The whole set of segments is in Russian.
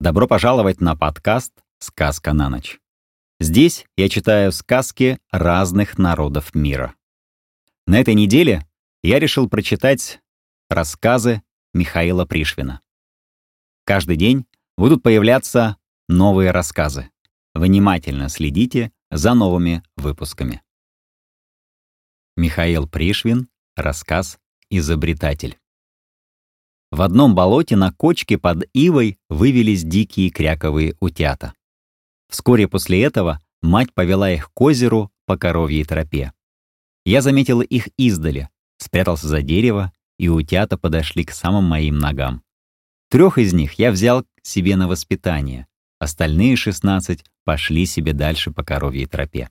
Добро пожаловать на подкаст «Сказка на ночь». Здесь я читаю сказки разных народов мира. На этой неделе я решил прочитать рассказы Михаила Пришвина. Каждый день будут появляться новые рассказы. Внимательно следите за новыми выпусками. Михаил Пришвин, рассказ «Изобретатель». В одном болоте на кочке под ивой вывелись дикие кряковые утята. Вскоре после этого мать повела их к озеру по коровьей тропе. Я заметил их издали, спрятался за дерево, и утята подошли к самым моим ногам. Трех из них я взял себе на воспитание, остальные шестнадцать пошли себе дальше по коровьей тропе.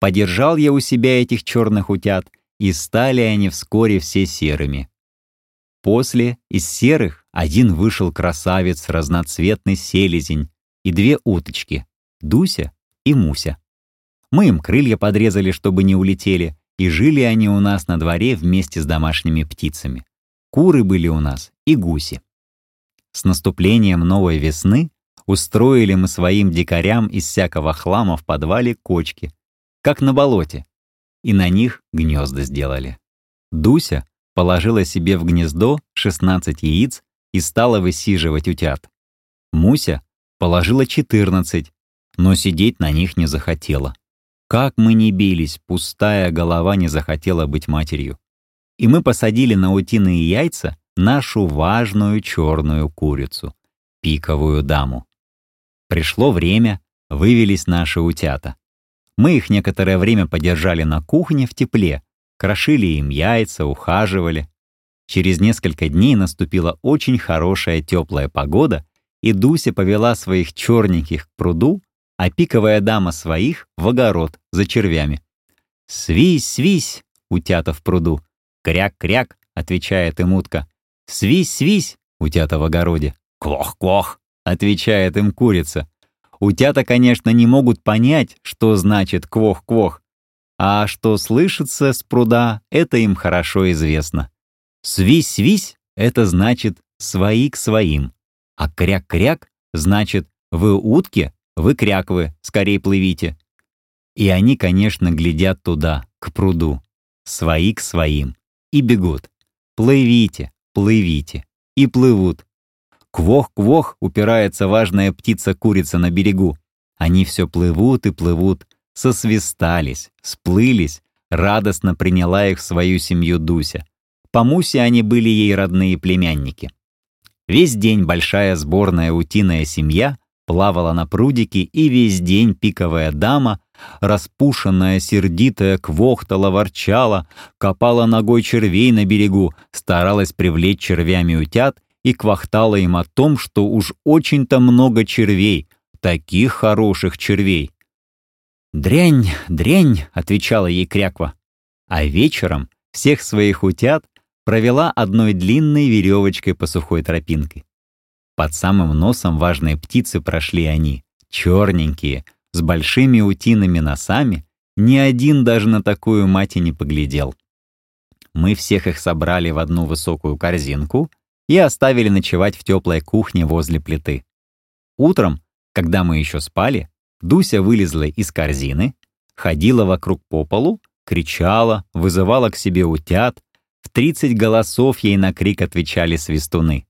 Подержал я у себя этих черных утят, и стали они вскоре все серыми, После из серых один вышел красавец, разноцветный селезень и две уточки — Дуся и Муся. Мы им крылья подрезали, чтобы не улетели, и жили они у нас на дворе вместе с домашними птицами. Куры были у нас и гуси. С наступлением новой весны устроили мы своим дикарям из всякого хлама в подвале кочки, как на болоте, и на них гнезда сделали. Дуся положила себе в гнездо 16 яиц и стала высиживать утят. Муся положила 14, но сидеть на них не захотела. Как мы не бились, пустая голова не захотела быть матерью. И мы посадили на утиные яйца нашу важную черную курицу, пиковую даму. Пришло время, вывелись наши утята. Мы их некоторое время подержали на кухне в тепле, крошили им яйца, ухаживали. Через несколько дней наступила очень хорошая теплая погода, и Дуся повела своих черненьких к пруду, а пиковая дама своих в огород за червями. «Свись, свись!» — утята в пруду. «Кряк-кряк!» — отвечает им утка. «Свись, свись!» — утята в огороде. «Квох-квох!» — отвечает им курица. Утята, конечно, не могут понять, что значит «квох-квох», а что слышится с пруда, это им хорошо известно. Свись-свись — это значит «свои к своим», а кряк-кряк значит «вы утки, вы кряквы, скорей плывите». И они, конечно, глядят туда, к пруду, свои к своим, и бегут. Плывите, плывите, и плывут. Квох-квох упирается важная птица-курица на берегу. Они все плывут и плывут, сосвистались, сплылись, радостно приняла их в свою семью Дуся. По Мусе они были ей родные племянники. Весь день большая сборная утиная семья плавала на прудике, и весь день пиковая дама, распушенная, сердитая, квохтала, ворчала, копала ногой червей на берегу, старалась привлечь червями утят и квахтала им о том, что уж очень-то много червей, таких хороших червей, «Дрянь, дрянь», — отвечала ей кряква. А вечером всех своих утят провела одной длинной веревочкой по сухой тропинке. Под самым носом важные птицы прошли они, черненькие, с большими утиными носами, ни один даже на такую мать и не поглядел. Мы всех их собрали в одну высокую корзинку и оставили ночевать в теплой кухне возле плиты. Утром, когда мы еще спали, Дуся вылезла из корзины, ходила вокруг по полу, кричала, вызывала к себе утят. В тридцать голосов ей на крик отвечали свистуны.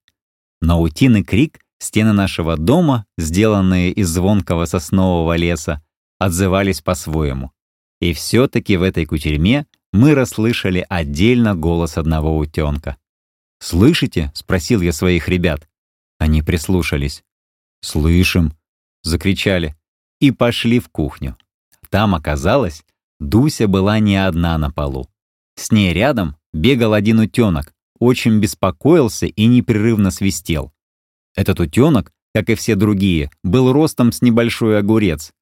На утиный крик стены нашего дома, сделанные из звонкого соснового леса, отзывались по-своему. И все-таки в этой кутерьме мы расслышали отдельно голос одного утенка. «Слышите?» — спросил я своих ребят. Они прислушались. «Слышим!» — закричали и пошли в кухню. Там оказалось, Дуся была не одна на полу. С ней рядом бегал один утенок, очень беспокоился и непрерывно свистел. Этот утенок, как и все другие, был ростом с небольшой огурец.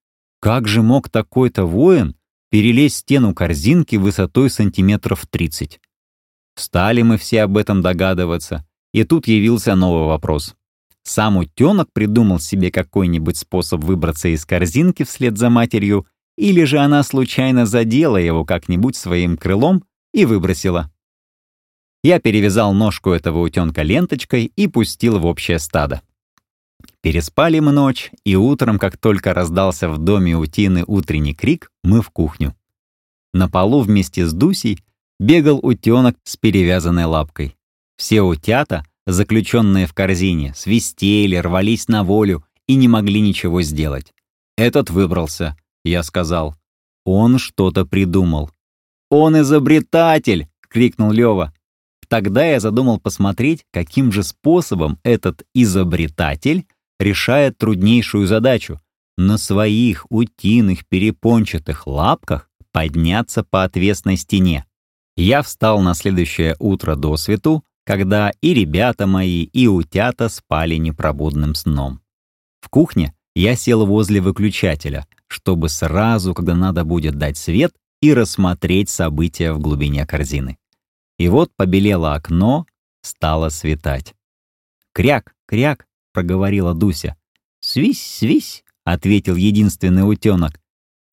Как же мог такой-то воин перелезть стену корзинки высотой сантиметров 30? Стали мы все об этом догадываться, и тут явился новый вопрос. Сам утенок придумал себе какой-нибудь способ выбраться из корзинки вслед за матерью, или же она случайно задела его как-нибудь своим крылом и выбросила. Я перевязал ножку этого утенка ленточкой и пустил в общее стадо. Переспали мы ночь, и утром, как только раздался в доме утины утренний крик, мы в кухню. На полу вместе с Дусей бегал утенок с перевязанной лапкой. Все утята, заключенные в корзине, свистели, рвались на волю и не могли ничего сделать. Этот выбрался, я сказал. Он что-то придумал. «Он изобретатель!» — крикнул Лёва. Тогда я задумал посмотреть, каким же способом этот изобретатель решает труднейшую задачу — на своих утиных перепончатых лапках подняться по отвесной стене. Я встал на следующее утро до свету, когда и ребята мои, и утята спали непробудным сном. В кухне я сел возле выключателя, чтобы сразу, когда надо будет дать свет, и рассмотреть события в глубине корзины. И вот побелело окно, стало светать. «Кряк, кряк!» проговорила Дуся. «Свись, свись!» — ответил единственный утенок.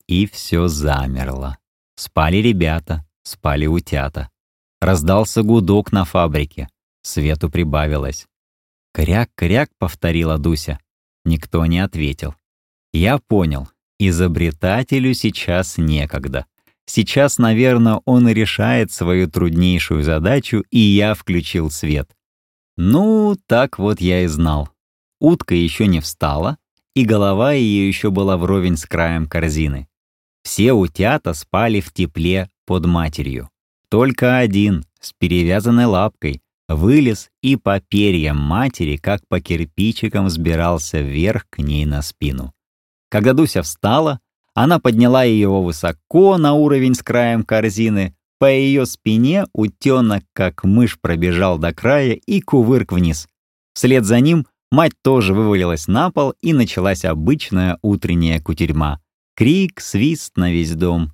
И все замерло. Спали ребята, спали утята. Раздался гудок на фабрике. Свету прибавилось. «Кряк-кряк», — повторила Дуся. Никто не ответил. Я понял, изобретателю сейчас некогда. Сейчас, наверное, он решает свою труднейшую задачу, и я включил свет. Ну, так вот я и знал. Утка еще не встала, и голова ее еще была вровень с краем корзины. Все утята спали в тепле под матерью. Только один, с перевязанной лапкой, вылез и по перьям матери, как по кирпичикам, взбирался вверх к ней на спину. Когда Дуся встала, она подняла ее высоко на уровень с краем корзины, по ее спине утенок, как мышь, пробежал до края и кувырк вниз. Вслед за ним Мать тоже вывалилась на пол, и началась обычная утренняя кутерьма. Крик, свист на весь дом.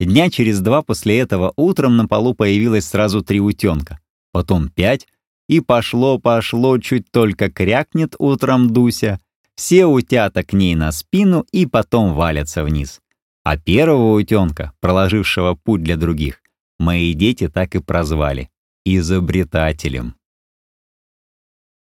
Дня через два после этого утром на полу появилось сразу три утенка, потом пять, и пошло-пошло, чуть только крякнет утром Дуся. Все утята к ней на спину и потом валятся вниз. А первого утенка, проложившего путь для других, мои дети так и прозвали — изобретателем.